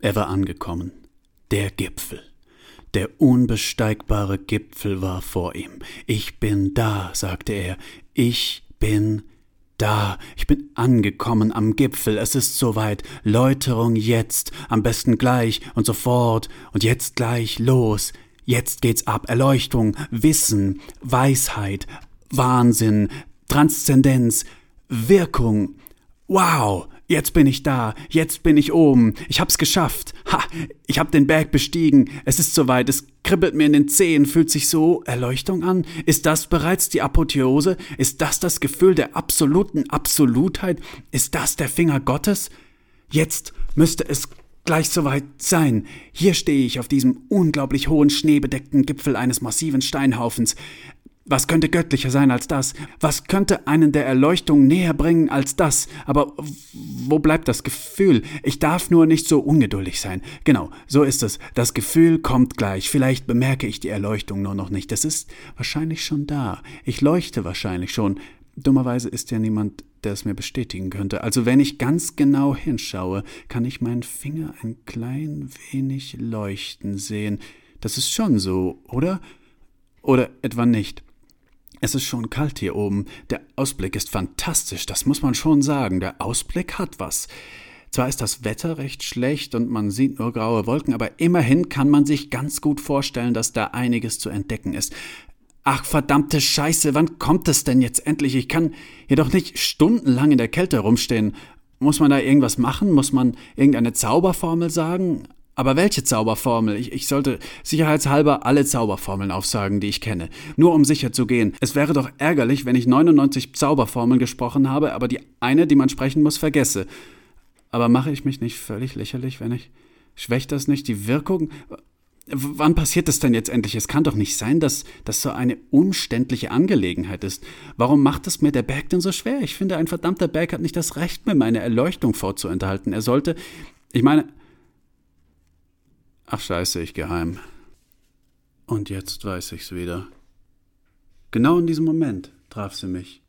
Er war angekommen. Der Gipfel. Der unbesteigbare Gipfel war vor ihm. Ich bin da, sagte er. Ich bin da. Ich bin angekommen am Gipfel. Es ist soweit. Läuterung jetzt. Am besten gleich und sofort. Und jetzt gleich los. Jetzt geht's ab. Erleuchtung, Wissen, Weisheit, Wahnsinn, Transzendenz, Wirkung. Wow, jetzt bin ich da, jetzt bin ich oben, ich hab's geschafft. Ha, ich hab den Berg bestiegen, es ist soweit, es kribbelt mir in den Zehen, fühlt sich so Erleuchtung an? Ist das bereits die Apotheose? Ist das das Gefühl der absoluten Absolutheit? Ist das der Finger Gottes? Jetzt müsste es gleich soweit sein. Hier stehe ich auf diesem unglaublich hohen schneebedeckten Gipfel eines massiven Steinhaufens. Was könnte göttlicher sein als das? Was könnte einen der Erleuchtung näher bringen als das? Aber wo bleibt das Gefühl? Ich darf nur nicht so ungeduldig sein. Genau, so ist es. Das Gefühl kommt gleich. Vielleicht bemerke ich die Erleuchtung nur noch nicht. Es ist wahrscheinlich schon da. Ich leuchte wahrscheinlich schon. Dummerweise ist ja niemand, der es mir bestätigen könnte. Also wenn ich ganz genau hinschaue, kann ich meinen Finger ein klein wenig leuchten sehen. Das ist schon so, oder? Oder etwa nicht? Es ist schon kalt hier oben. Der Ausblick ist fantastisch, das muss man schon sagen. Der Ausblick hat was. Zwar ist das Wetter recht schlecht und man sieht nur graue Wolken, aber immerhin kann man sich ganz gut vorstellen, dass da einiges zu entdecken ist. Ach, verdammte Scheiße, wann kommt es denn jetzt endlich? Ich kann hier doch nicht stundenlang in der Kälte rumstehen. Muss man da irgendwas machen? Muss man irgendeine Zauberformel sagen? Aber welche Zauberformel? Ich, ich sollte sicherheitshalber alle Zauberformeln aufsagen, die ich kenne. Nur um sicher zu gehen. Es wäre doch ärgerlich, wenn ich 99 Zauberformeln gesprochen habe, aber die eine, die man sprechen muss, vergesse. Aber mache ich mich nicht völlig lächerlich, wenn ich. Schwächt das nicht die Wirkung? Wann passiert das denn jetzt endlich? Es kann doch nicht sein, dass das so eine umständliche Angelegenheit ist. Warum macht es mir der Berg denn so schwer? Ich finde, ein verdammter Berg hat nicht das Recht, mir meine Erleuchtung vorzuenthalten. Er sollte. Ich meine, Ach scheiße, ich geheim. Und jetzt weiß ich's wieder. Genau in diesem Moment traf sie mich.